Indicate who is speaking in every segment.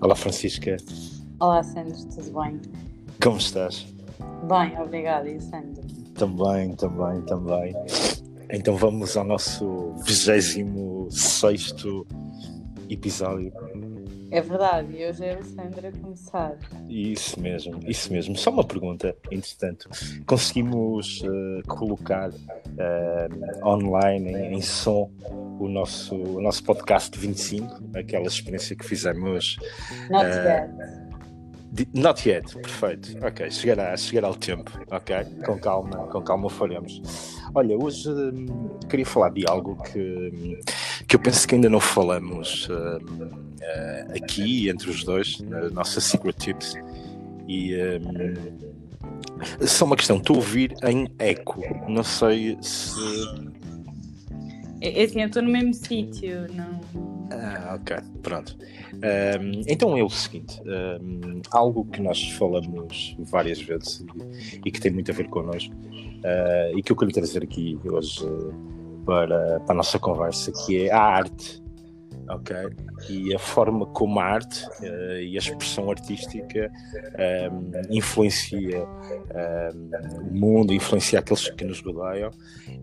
Speaker 1: Olá, Francisca.
Speaker 2: Olá, Sandro, tudo bem?
Speaker 1: Como estás?
Speaker 2: Bem, obrigada. E Sandro?
Speaker 1: Também, também, também. Então vamos ao nosso 26 episódio.
Speaker 2: É verdade, e hoje é o Sandro a começar.
Speaker 1: Isso mesmo, isso mesmo. Só uma pergunta, entretanto. Conseguimos uh, colocar uh, online, em, em, som, o nosso, o nosso podcast 25, aquela experiência que fizemos.
Speaker 2: Not uh, yet.
Speaker 1: Not yet, perfeito. Ok, chegará, chegará o tempo, ok? Com calma, com calma faremos. Olha, hoje hum, queria falar de algo que, que eu penso que ainda não falamos hum, uh, aqui entre os dois, na nossa Secret Tips. E um, só uma questão, estou a ouvir em eco. Não sei se.
Speaker 2: É, é assim, eu estou no mesmo sítio, não.
Speaker 1: Ah, ok, pronto. Um, então é o seguinte: um, algo que nós falamos várias vezes e, e, que tem muito a ver connosco, uh, e que eu queria trazer aqui hoje para, para a nossa conversa, que é a arte ok? E a forma como a arte uh, e a expressão artística um, ehm, influencia um, ehm, o mundo, influencia aqueles que nos rodeiam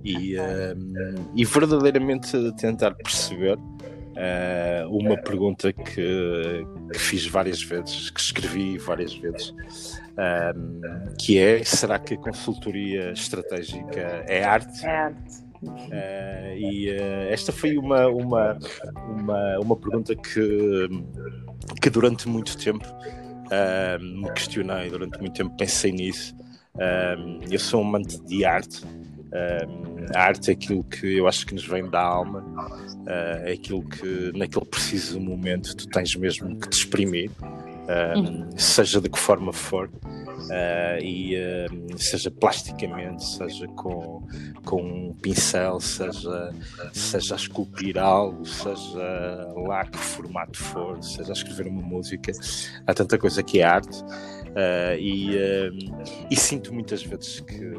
Speaker 1: e, um, ehm, e verdadeiramente tentar perceber Uh, uma pergunta que, que, fiz várias vezes, que escrevi várias vezes, que é: será que a consultoria estratégica é arte?
Speaker 2: É arte.
Speaker 1: Uh, e uh, esta foi uma, uma, uma, uma pergunta que, que durante muito tempo uh, me questionei, durante muito tempo pensei nisso. eu sou um amante de arte. a arte é aquilo que eu acho que nos vem da alma, é aquilo que naquele preciso momento tu tens mesmo que te exprimir, uhum. seja de que forma for. Uh, e uh, seja plasticamente, seja com, com um pincel, seja, seja a esculpir algo, seja lá que formato for, seja a escrever uma música, há tanta coisa que é arte. Uh, e, e sinto muitas vezes que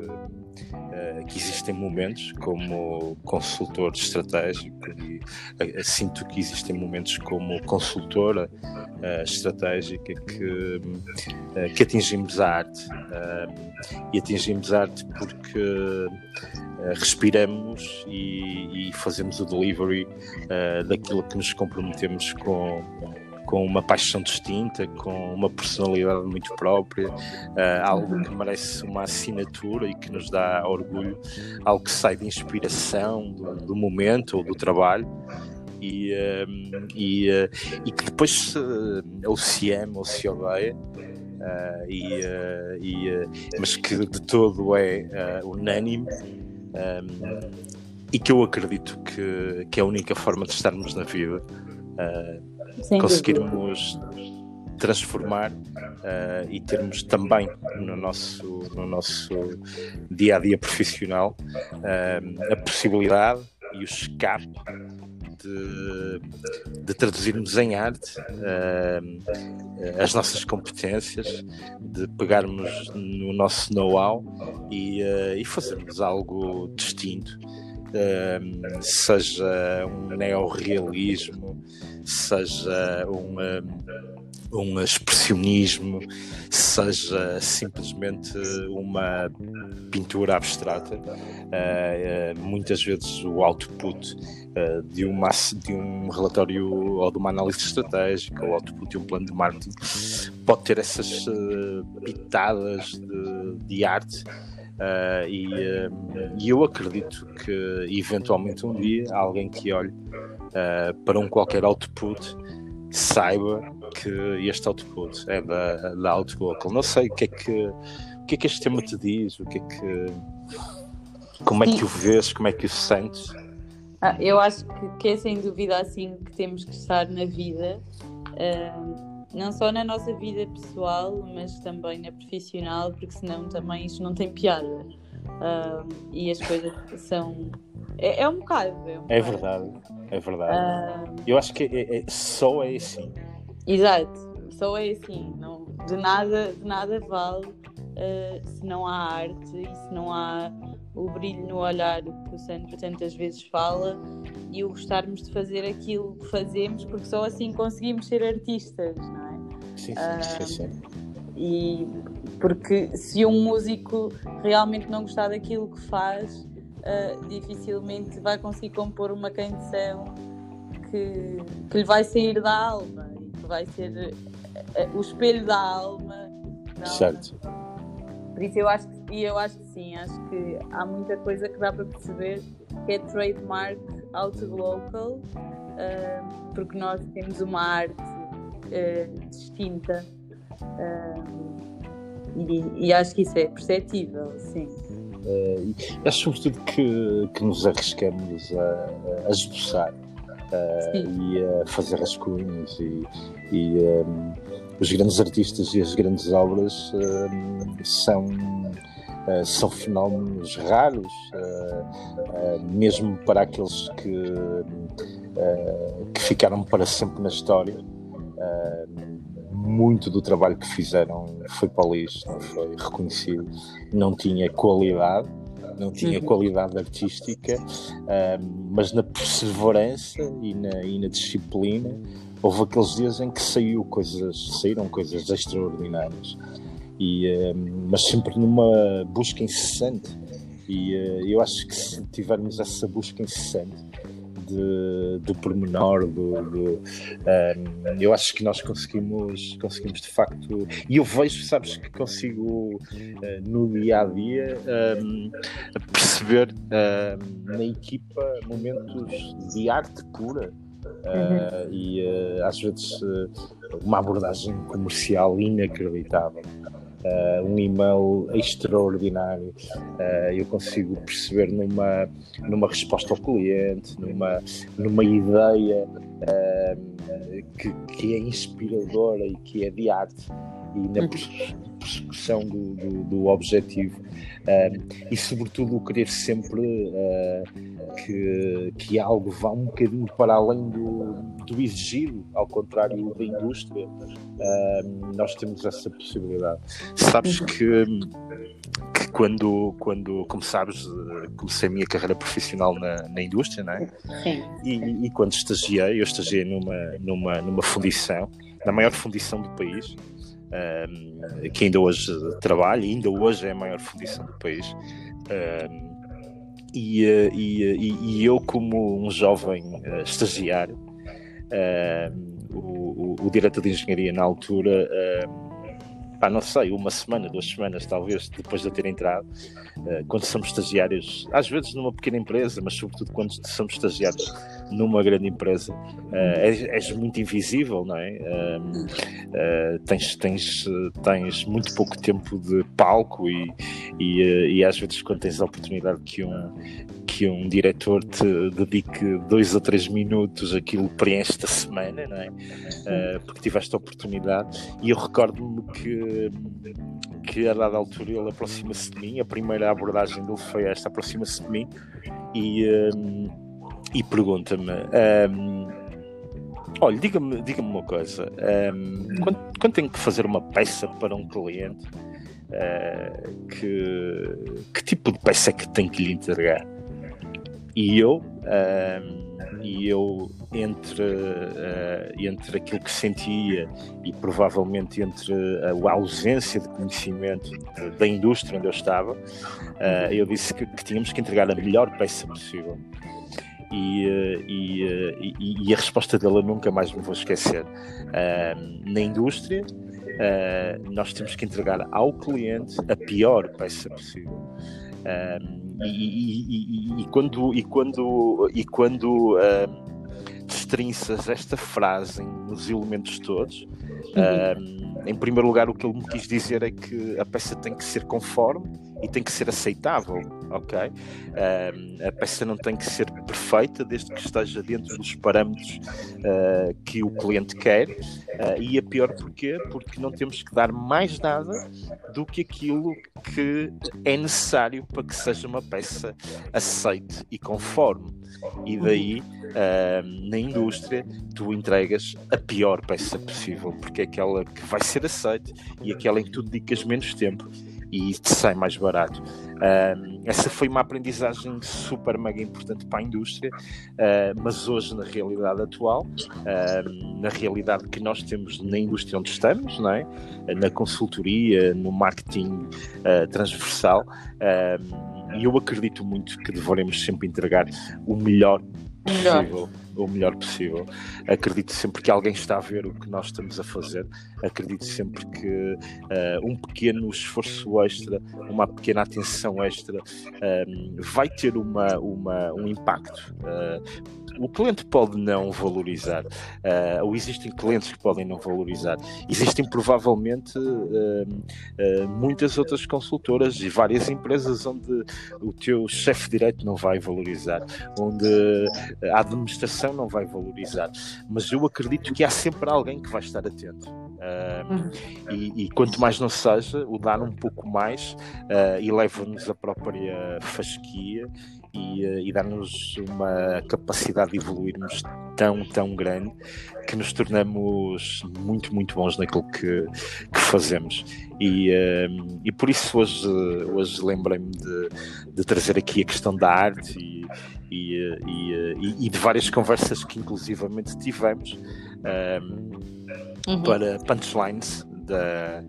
Speaker 1: uh, que existem momentos como consultor estratégico e uh, sinto que existem momentos como consultora uh, estratégica que, que atingimos a arte. E atingimos a arte porque respiramos e, e, fazemos o delivery daquilo que nos comprometemos com com uma paixão distinta, com uma personalidade muito própria, uh, algo que merece uma assinatura e que nos dá orgulho, algo que sai de inspiração do, do momento ou do trabalho. E, uh, e, uh, e, que depois ou se ama ou se odeia, e, e mas que de todo é unânime. Um, e que eu acredito que, que é a única forma de estarmos na vida uh, conseguirmos transformar uh, e termos também no nosso, no nosso dia a dia profissional uh, a possibilidade e o escape de, de traduzirmos em arte uh, as nossas competências, de pegarmos no nosso know-how e, uh, e fazermos algo distinto seja um neorrealismo, seja um, um expressionismo, seja simplesmente uma pintura abstrata. Uh, uh, muitas vezes o output uh, de, uma, de um relatório ou de uma análise estratégica, ou output de um plano de marketing, pode ter essas pitadas de, de arte Uh, e, uh, e, eu acredito que eventualmente um dia alguém que olhe uh, para um qualquer output saiba que este output é da, da Outlocal. Não sei o que é que o que é que este tema te diz, o que é que como é que o vês, como é que o sentes?
Speaker 2: Ah, eu acho que, que, é sem dúvida assim que temos que estar na vida. Uh não só na nossa vida pessoal, mas também na profissional, porque senão também isto não tem piada. Uh, e as coisas são. É, é um bocado. É, um
Speaker 1: é verdade, é verdade. Uh, Eu acho que é, é, só é assim.
Speaker 2: Exato, só é assim. Não, de, nada, de nada vale uh, se não há arte e se não há o brilho no olhar que o Sandro tantas vezes fala e o gostarmos de fazer aquilo que fazemos, porque só assim conseguimos ser artistas, não é?
Speaker 1: Sim, sim, sim, sim.
Speaker 2: E porque se um músico realmente não gostar daquilo que faz, uh, dificilmente vai conseguir compor uma canção que, que lhe vai sair da alma e que vai ser uh, o espelho da alma.
Speaker 1: Certo.
Speaker 2: Por isso eu acho que, e eu acho que sim, acho que há muita coisa que dá para perceber que é trademark out of local, uh, porque nós temos uma arte distinta. E, e, acho que isso é perceptível, sim.
Speaker 1: Uh, e acho sobretudo que, que nos arriscamos a, a esboçar uh, e a fazer rascunhos e, e um, os grandes artistas e as grandes obras ehm, são Uh, são fenómenos raros, uh, uh, mesmo para aqueles que, que ficaram para sempre na história. Muito do trabalho que fizeram foi para o lixo, não foi reconhecido, não tinha qualidade, não tinha qualidade artística, mas na perseverança e na, e na, disciplina houve aqueles dias em que saiu coisas, saíram coisas extraordinárias. E, mas sempre numa busca incessante. E uh, eu acho que se tivermos essa busca incessante, de, do pormenor, do, do um, eu acho que nós conseguimos, conseguimos de facto, e eu vejo, sabes, que consigo uh, no dia a dia um, perceber um, na equipa momentos de arte pura. Uh, e uh, às vezes uma abordagem comercial inacreditável uh, um e-mail extraordinário. Uh, eu consigo perceber numa, numa resposta ao cliente, numa, numa ideia uh, que, que é inspiradora e que é de arte e na uhum. persecução do, do, do objetivo e sobretudo o querer sempre uh, que, que algo vá um bocadinho para além do, do exigido, ao contrário da indústria, uh, nós temos essa possibilidade. Sabes que, que quando, quando, como sabes, comecei a minha carreira profissional na, na indústria, não é? Sim. E, e quando estagiei, eu estagiei numa, numa, numa fundição, na maior fundição do país, um, que ainda hoje trabalha, ainda hoje é a maior fundição do país. Um, e, eh, e, eh, e, e, eu, como um jovem uh, estagiário, o, o, o, diretor de engenharia na altura pá, não sei, uma semana, duas semanas, talvez, depois de eu ter entrado, quando somos estagiários, às vezes numa pequena empresa, mas sobretudo quando somos estagiários numa grande empresa, uh, és, és, muito invisível, não é? Uh, tens, tens, tens muito pouco tempo de palco e, e, e às vezes quando tens a oportunidade que um, que um diretor te dedique dois ou três minutos, aquilo preenche a semana, não é? Porque tiveste a oportunidade. E eu recordo-me que, que a dada altura ele aproxima-se de mim, a primeira abordagem dele foi esta: aproxima-se de mim e, um, e pergunta-me. Um, olha, diga-me diga uma coisa: um, quando, quando tenho que fazer uma peça para um cliente, uh, que, que tipo de peça é que tenho que lhe entregar? e eu, uh, e eu entre, uh, entre aquilo que sentia e provavelmente entre a, a ausência de conhecimento de, da indústria onde eu estava, uh, eu disse que, que, tínhamos que entregar a melhor peça possível. E, e, e, e a resposta dele eu nunca mais me vou esquecer. na indústria, nós temos que entregar ao cliente a pior peça possível. Um, e, e, e, quando, e quando, e quando um, destrinças esta frase nos elementos todos, um, em primeiro lugar, o que ele me quis dizer é que a peça tem que ser conforme e tem que ser aceitável, ok? A peça não tem que ser perfeita desde que esteja dentro dos parâmetros uh, que o cliente quer. Uh, e a pior porquê? Porque não temos que dar mais nada do que aquilo que é necessário para que seja uma peça aceite e conforme. E daí, na indústria, tu entregas a pior peça possível, porque é aquela que vai ser aceite e aquela em que tu dedicas menos tempo e sai mais barato. Uh, essa foi uma aprendizagem super mega importante para a indústria, uh, mas hoje, na realidade atual, uh, na realidade que nós temos na indústria onde estamos, não é? na consultoria, no marketing transversal, e eu acredito muito que devemos sempre entregar o melhor possível o melhor possível. Acredito sempre que alguém está a ver o que nós estamos a fazer. Acredito sempre que uh, um pequeno esforço extra, uma pequena atenção extra, uh, vai ter uma, uma, um impacto. Uh, o cliente pode não valorizar, uh, ou existem clientes que podem não valorizar. Existem provavelmente uh, uh, muitas outras consultoras e várias empresas onde o teu chefe direto não vai valorizar, onde a administração não vai valorizar. Mas eu acredito que há sempre alguém que vai estar atento. Uh, e, e, quanto mais não seja, o dar um pouco mais uh, eleva-nos a própria fasquia e, uh, e dá-nos uma capacidade de evoluirmos tão, tão grande que nos tornamos muito, muito bons naquilo que, que fazemos. E, e por isso hoje, hoje lembrei-me de, de, trazer aqui a questão da arte e, e, e, de várias conversas que inclusivamente tivemos uhum. para punchlines da,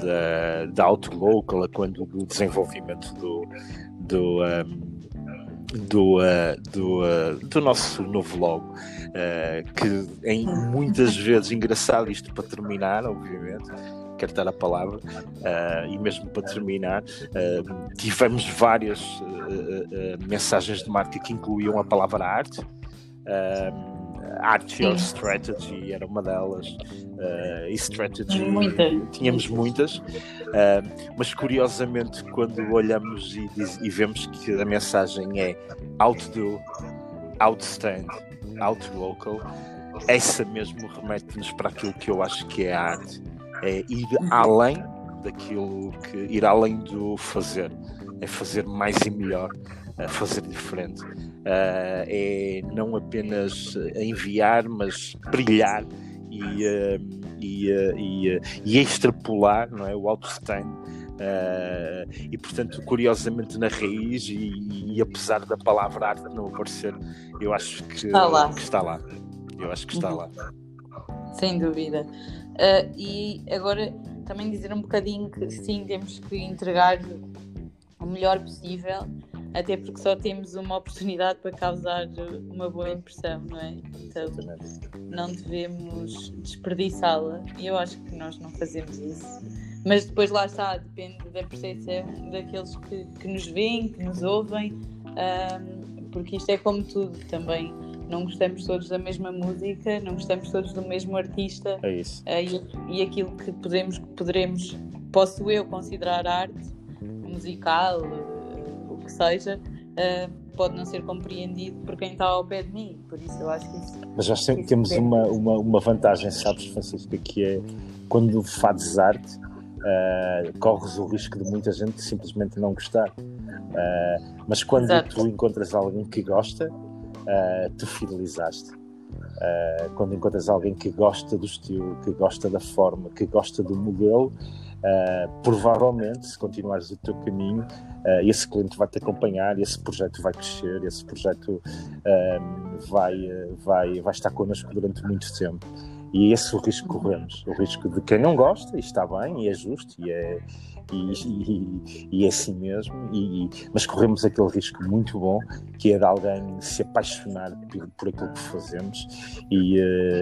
Speaker 1: da, da Outlook, quando do desenvolvimento do, do, um, do, uh, do, uh, do nosso novo logo, uh, que em muitas vezes engraçado isto para terminar, obviamente. Quero dar a palavra, e mesmo para terminar, tivemos várias mensagens de marca que incluíam a palavra arte. Art Your Strategy era uma delas, uh, e Strategy tínhamos muitas, uh, mas curiosamente, quando olhamos e, e, vemos que a mensagem é outdo, outstand, outlocal, essa mesmo remete-nos para aquilo que eu acho que é a arte, é ir além daquilo que ir além do fazer, é fazer mais e melhor a fazer diferente. Uh, é não apenas enviar, mas brilhar e, uh, e, uh, e, e, extrapolar não é? o autostand. Uh, e portanto, curiosamente, na raiz, e, e, apesar da palavra arte não aparecer, eu acho que está lá. Que está lá. Eu acho que está uhum. lá.
Speaker 2: Sem dúvida. E agora também dizer um bocadinho que sim, temos que entregar o melhor possível até porque só temos uma oportunidade para causar uma boa impressão, não é? Então não devemos desperdiçá-la e eu acho que nós não fazemos isso. Mas depois lá está, depende da percepção daqueles que, que nos veem, que nos ouvem, um, porque isto é como tudo também. Não gostamos todos da mesma música, não gostamos todos do mesmo artista.
Speaker 1: É isso.
Speaker 2: Uh, e, e aquilo que podemos, poderemos, posso eu considerar arte musical, que seja, uh, pode não ser compreendido por quem está ao pé de mim. Por isso eu acho que isso.
Speaker 1: Mas nós sempre temos uma, uma, uma vantagem, sabes, Francisco, que é quando fazes arte. Uh, corres o risco de muita gente simplesmente não gostar. Uh, mas quando Exato. tu encontras alguém que gosta, uh, tu fidelizaste. quando encontras alguém que gosta do estilo, que gosta da forma, que gosta do modelo, Uh, provavelmente, se continuares o teu caminho, uh, esse cliente vai te acompanhar, esse projeto vai crescer, esse projeto uh, vai, vai, vai estar connosco durante muito tempo. E é esse o risco que corremos. O risco de quem não gosta, e está bem, e é justo, e é, e, e, é assim mesmo, e, mas corremos aquele risco muito bom que é de alguém se apaixonar por, por aquilo que fazemos e,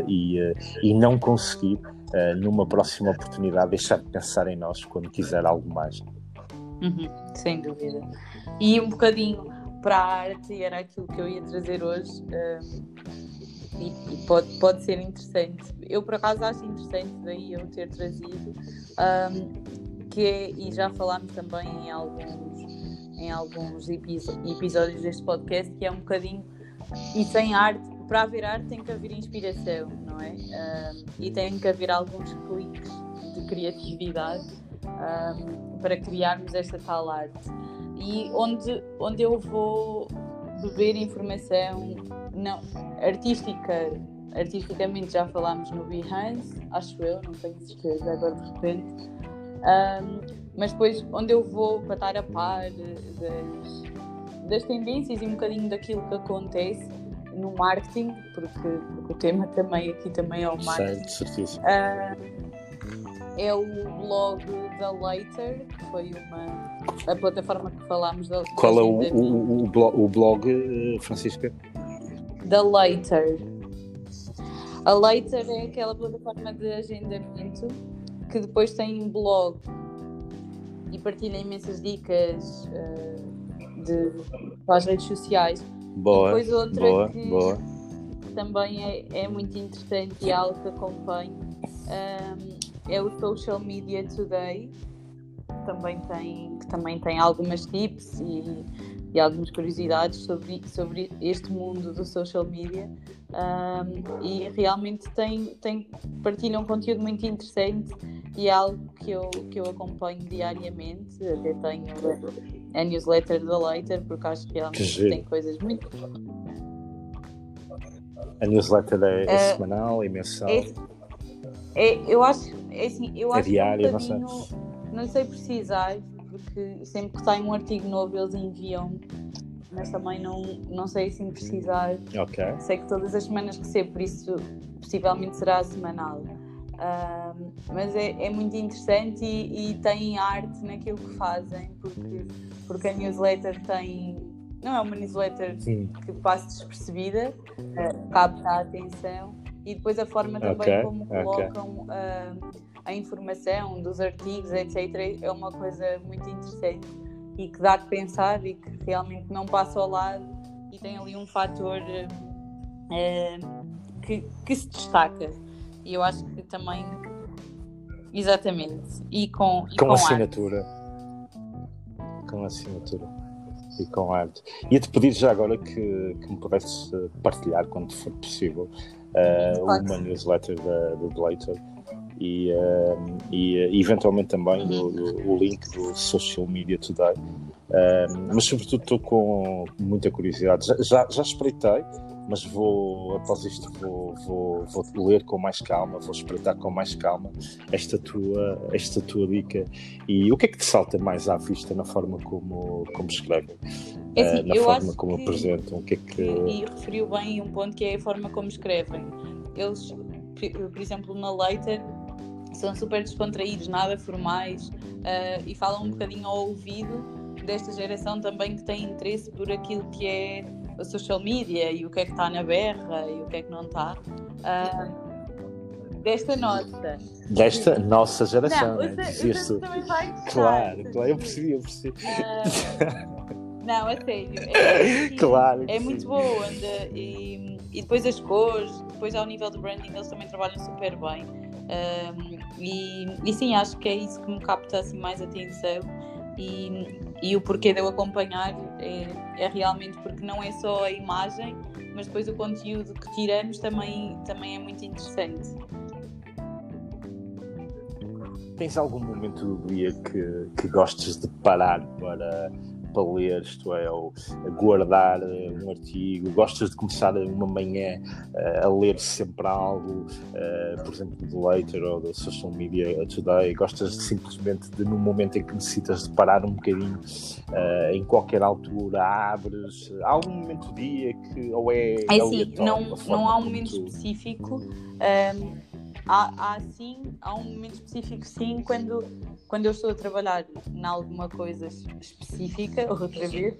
Speaker 1: e, e não conseguir uh, numa próxima oportunidade, deixar de pensar em nós quando quiser algo mais.
Speaker 2: Uhum, sem dúvida. E um bocadinho para a arte, era aquilo que eu ia trazer hoje, um, e, e, pode, pode ser interessante. Eu, por acaso, acho interessante daí eu ter trazido, um, que é, e já falámos também em alguns, em alguns episódios deste podcast, que é um bocadinho, e sem arte, para haver arte tem que haver inspiração, não é? E tem que haver alguns cliques de criatividade para criarmos esta tal arte. E onde, onde eu vou beber informação não, artística, artisticamente já falámos no Behance, acho eu, não tenho certeza agora de repente. Um, mas depois, onde eu vou para estar a par das, das tendências e um bocadinho daquilo que acontece no marketing, porque, porque o tema também aqui também é o marketing.
Speaker 1: Certo.
Speaker 2: Uh, é o blog da Later, que foi uma a plataforma que falámos da
Speaker 1: Qual é o, o, o, blog, o blog, eh, Francisca?
Speaker 2: Da Later. A Later é aquela plataforma de agendamento que depois tem um blog e partilha imensas dicas uh, de, para as redes sociais.
Speaker 1: Boa,
Speaker 2: e depois outra
Speaker 1: boa,
Speaker 2: que
Speaker 1: boa.
Speaker 2: também é, é muito interessante e algo que acompanho um, é o Social Media Today, também tem, que também tem algumas tips e, e algumas curiosidades sobre, sobre este mundo do social media um, e realmente tem, tem, partilha um conteúdo muito interessante e é algo que eu, que eu acompanho diariamente, até tenho a newsletter da Later, porque acho que realmente que tem coisas muito.
Speaker 1: A newsletter é, é uh, semanal, é mensal?
Speaker 2: É, é, eu acho, é assim, eu
Speaker 1: é
Speaker 2: acho
Speaker 1: diário,
Speaker 2: um
Speaker 1: não sei.
Speaker 2: Não sei precisar, porque sempre que sai um artigo novo eles enviam mas também não, não sei se precisar.
Speaker 1: Ok.
Speaker 2: Sei que todas as semanas recebo, por isso possivelmente será semanal mas é, é, muito interessante e, e tem arte naquilo que fazem, porque, porque a newsletter tem. Não é uma newsletter Sim. que passe despercebida, uh, capta a atenção e depois a forma também okay, como colocam okay. uh, a informação dos artigos, etc., é uma coisa muito interessante e que dá de pensar e que realmente não passa ao lado e tem ali um fator uh, que, que se destaca. E eu acho que também. Exatamente. E com, e
Speaker 1: com,
Speaker 2: com
Speaker 1: assinatura. Arte. Com assinatura. E com arte. Ia-te pedir já agora que, que me pudesse partilhar, quando for possível, uh, uma newsletter da, do Blater e, uh, e eventualmente também uhum. o, o, link do Social Media Today. Uh, mas sobretudo estou com muita curiosidade. Já, já, já espreitei, mas vou, após isto, vou, vou, vou ler com mais calma, vou espreitar com mais calma esta tua, esta tua dica. E o que é que te salta mais à vista na forma como, como escrevem?
Speaker 2: É assim, uh,
Speaker 1: na forma como que, apresentam? O que é que...
Speaker 2: E referiu bem um ponto que é a forma como escrevem. Eles, por exemplo, na Leiter, são super descontraídos, nada formais uh, e falam um bocadinho ao ouvido desta geração também que tem interesse por aquilo que é a social media e o que é que está na berra e o que é que não está. Uh, desta nossa.
Speaker 1: Desta nossa geração,
Speaker 2: não,
Speaker 1: né?
Speaker 2: Dizias também vai
Speaker 1: Claro, claro, eu percebi, eu percebi.
Speaker 2: Uh, não, a sério. É,
Speaker 1: é claro.
Speaker 2: É muito boa. E, e depois as cores, depois ao nível do branding, eles também trabalham super bem. E, e sim, acho que é isso que me capta assim, mais atenção. E, e o porquê de eu acompanhar é, é, realmente porque não é só a imagem, mas depois o conteúdo que tiramos também, também é muito interessante.
Speaker 1: Tens algum momento do dia que, que gostes de parar para para ler, isto é, ou guardar eh, um artigo, gostas de começar uma manhã uh, a ler sempre algo, uh, por exemplo, do Later ou da Social Media Today, gostas de, simplesmente de, no momento em que necessitas de parar um bocadinho, em qualquer altura, abres, há algum momento do dia que, ou é.
Speaker 2: É assim, não, não há um momento específico. Um há, há sim, há um momento específico sim, quando, quando eu estou a trabalhar em alguma coisa específica, outra vez,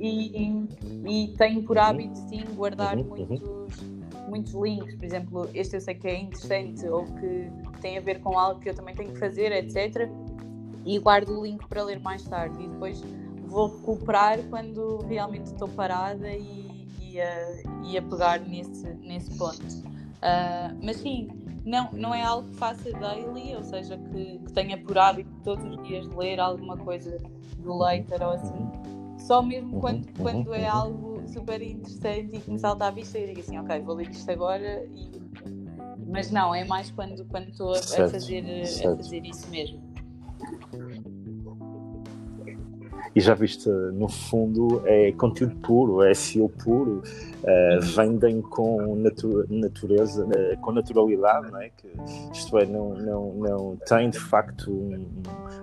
Speaker 2: e, e tenho por hábito sim guardar uhum, uhum. muitos, muitos links, por exemplo, este eu sei que é interessante ou que tem a ver com algo que eu também tenho que fazer, etc. E guardo o link para ler mais tarde e depois vou recuperar quando realmente estou parada e, e, a, e a pegar nesse, nesse ponto. Uh, mas sim, não, não é algo que faça daily, ou seja, que, que tenha por hábito todos os dias ler alguma coisa do Leiter ou assim. Só mesmo uhum, quando, uhum, quando é uhum. algo super interessante e que me salta à vista e digo assim, ok, vou ler isto agora e... Mas não, é mais quando, quando estou a, a fazer, a fazer isso mesmo.
Speaker 1: E já viste, no fundo, é conteúdo puro, é SEO puro, uh, vendem com natu natureza, uh, com naturalidade, não é? Que, isto é, não, não, não tem de facto um,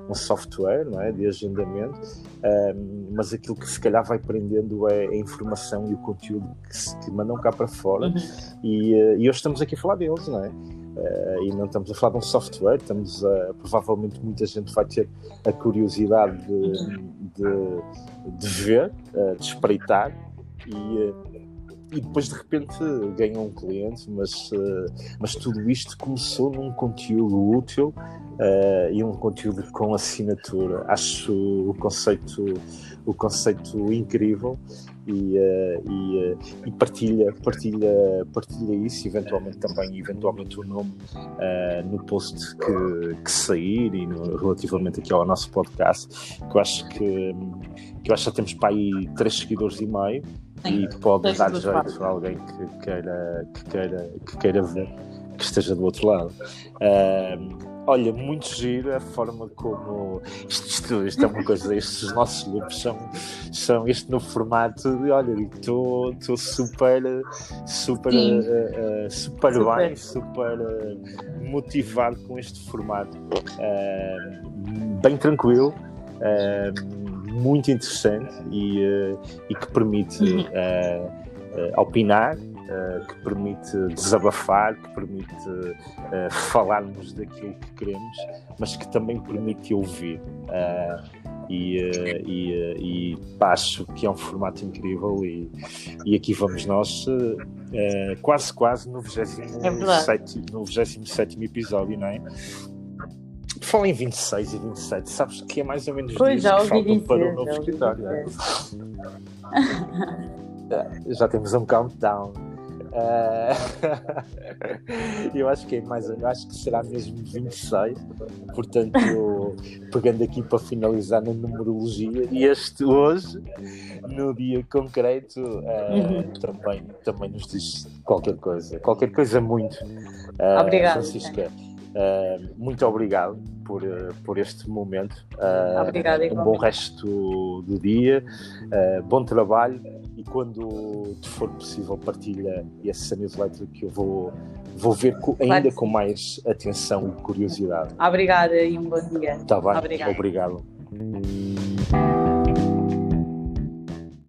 Speaker 1: um software não é? de agendamento, uh, mas aquilo que se calhar vai prendendo é a informação e o conteúdo que, se, que mandam cá para fora, uhum. e, e hoje estamos aqui a falar deles, não é? Uh, e não estamos a falar de um software, estamos a, provavelmente muita gente vai ter a curiosidade de, de, de ver, de espreitar e, uh, e depois de repente ganham um cliente, mas, mas tudo isto começou num conteúdo útil e um conteúdo com assinatura. Acho o conceito, o conceito incrível e, uh, e, uh, e, partilha, partilha, partilha isso, eventualmente também eventualmente o nome uh, no post que, que sair e no, relativamente aqui ao nosso podcast, que eu acho que, que eu acho que já temos para aí três seguidores e meio e pode dar jeito a alguém que queira, que, queira, que queira ver, que esteja do outro lado. Uh, Olha, muito giro a forma como isto, isto, isto é uma coisa, estes nossos loops são, são este no formato de olha, estou super, super, uh, uh, super, super, bem, super uh, motivado com este formato. bem tranquilo, muito interessante e, e que permite opinar uh, que permite desabafar, que permite uh, falarmos daquilo que queremos, mas que também permite ouvir. Uh, e, e, e acho que é um formato incrível e, e aqui vamos nós quase quase no 27, é no 27 episódio, não é? Fala em 26 e 27, sabes que é mais ou menos
Speaker 2: pois dias que faltam dizer,
Speaker 1: para o novo escritório. É? já temos um countdown. Uh, eu acho que é mais, eu acho que será mesmo 26, portanto, pegando aqui para finalizar na numerologia, e este hoje, no dia concreto, uh, uhum. também, também nos diz qualquer coisa, qualquer coisa muito.
Speaker 2: Uh, Obrigada.
Speaker 1: Francisca, muito obrigado por, por este momento.
Speaker 2: Obrigada,
Speaker 1: um bom resto do dia, bom trabalho e quando te for possível partilha essa newsletter que eu vou, vou ver com, ainda claro com mais atenção e curiosidade.
Speaker 2: Obrigada e um bom dia.
Speaker 1: Está bem? Obrigado. Obrigado.